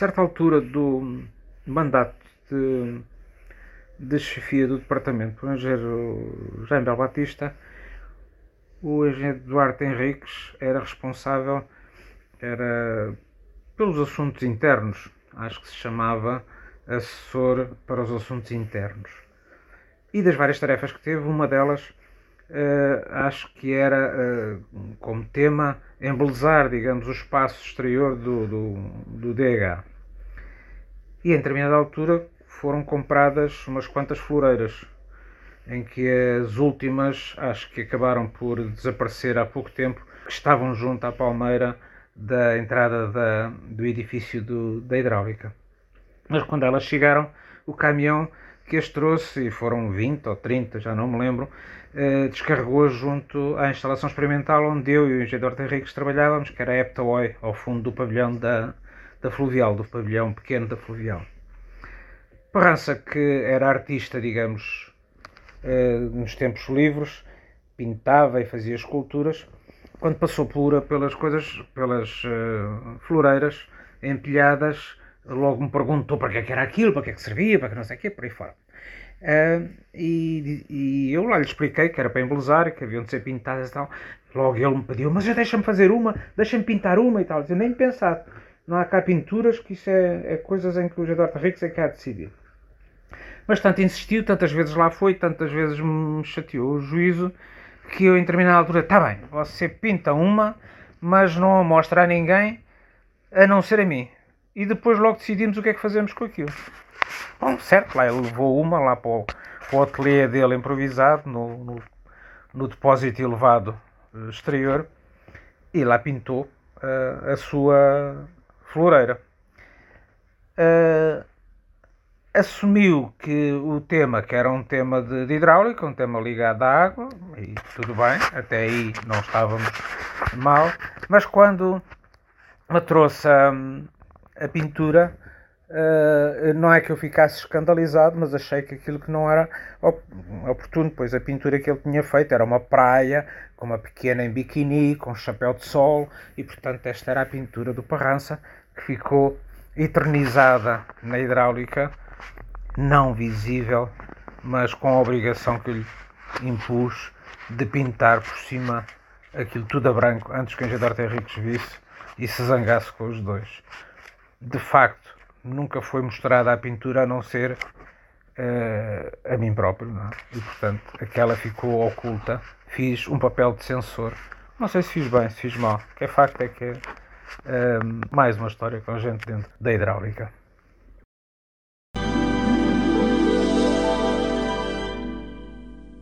certa altura do mandato de, de chefia do departamento, o engenheiro Jaime Bel Batista, o engenheiro Duarte Henriques era responsável era pelos assuntos internos, acho que se chamava assessor para os assuntos internos. E das várias tarefas que teve, uma delas uh, acho que era uh, como tema embelezar, digamos, o espaço exterior do, do, do DH. E em determinada altura foram compradas umas quantas floreiras, em que as últimas, acho que acabaram por desaparecer há pouco tempo, que estavam junto à palmeira da entrada da, do edifício do, da hidráulica. Mas quando elas chegaram, o caminhão que as trouxe, e foram 20 ou 30, já não me lembro, eh, descarregou junto à instalação experimental onde eu e o engenheiro Henriques trabalhávamos, que era a Eptaoi, ao fundo do pavilhão da, da Fluvial, do pavilhão pequeno da Fluvial. Parrança, que era artista, digamos, eh, nos tempos livres, pintava e fazia esculturas, quando passou por, pelas coisas, pelas uh, floreiras empilhadas, logo me perguntou para que, é que era aquilo, para que, é que servia, para que não sei o quê, por aí fora. Uh, e, e, eu lá lhe expliquei que era para embelezar, que haviam de ser pintadas e tal. Logo ele me pediu, mas deixa-me fazer uma, deixa-me pintar uma e tal. Eu nem pensar, não há cá pinturas, que isso é, é coisas em que o Eduardo Ricos é que há de decidir. Mas tanto insistiu, tantas vezes lá foi, tantas vezes me chateou o juízo, que eu em determinada altura, está bem, você pinta uma, mas não a mostra a ninguém, a não ser a mim. E depois logo decidimos o que é que fazemos com aquilo. Bom, certo, lá ele levou uma lá para o, para o ateliê dele improvisado, no, no, no depósito elevado eh, exterior, e lá pintou uh, a sua floreira. Uh, assumiu que o tema, que era um tema de, de, hidráulica, um tema ligado à água, e tudo bem, até aí não estávamos mal, mas quando me trouxe a, a pintura, uh, não é que eu ficasse escandalizado, mas achei que aquilo que não era oportuno, pois a pintura que ele tinha feito era uma praia, com uma pequena em biquíni, com um chapéu de sol, e portanto esta era a pintura do Parrança, que ficou eternizada na hidráulica, não visível, mas com a obrigação que lhe impus de pintar por cima aquilo tudo a branco antes que o engenheiro Henriques visse e se zangasse com os dois. De facto, nunca foi mostrada a pintura a não ser uh, a mim próprio, não é? e portanto aquela ficou oculta. Fiz um papel de censor. Não sei se fiz bem, se fiz mal. O que é facto é que é mais uma história com gente dentro da hidráulica.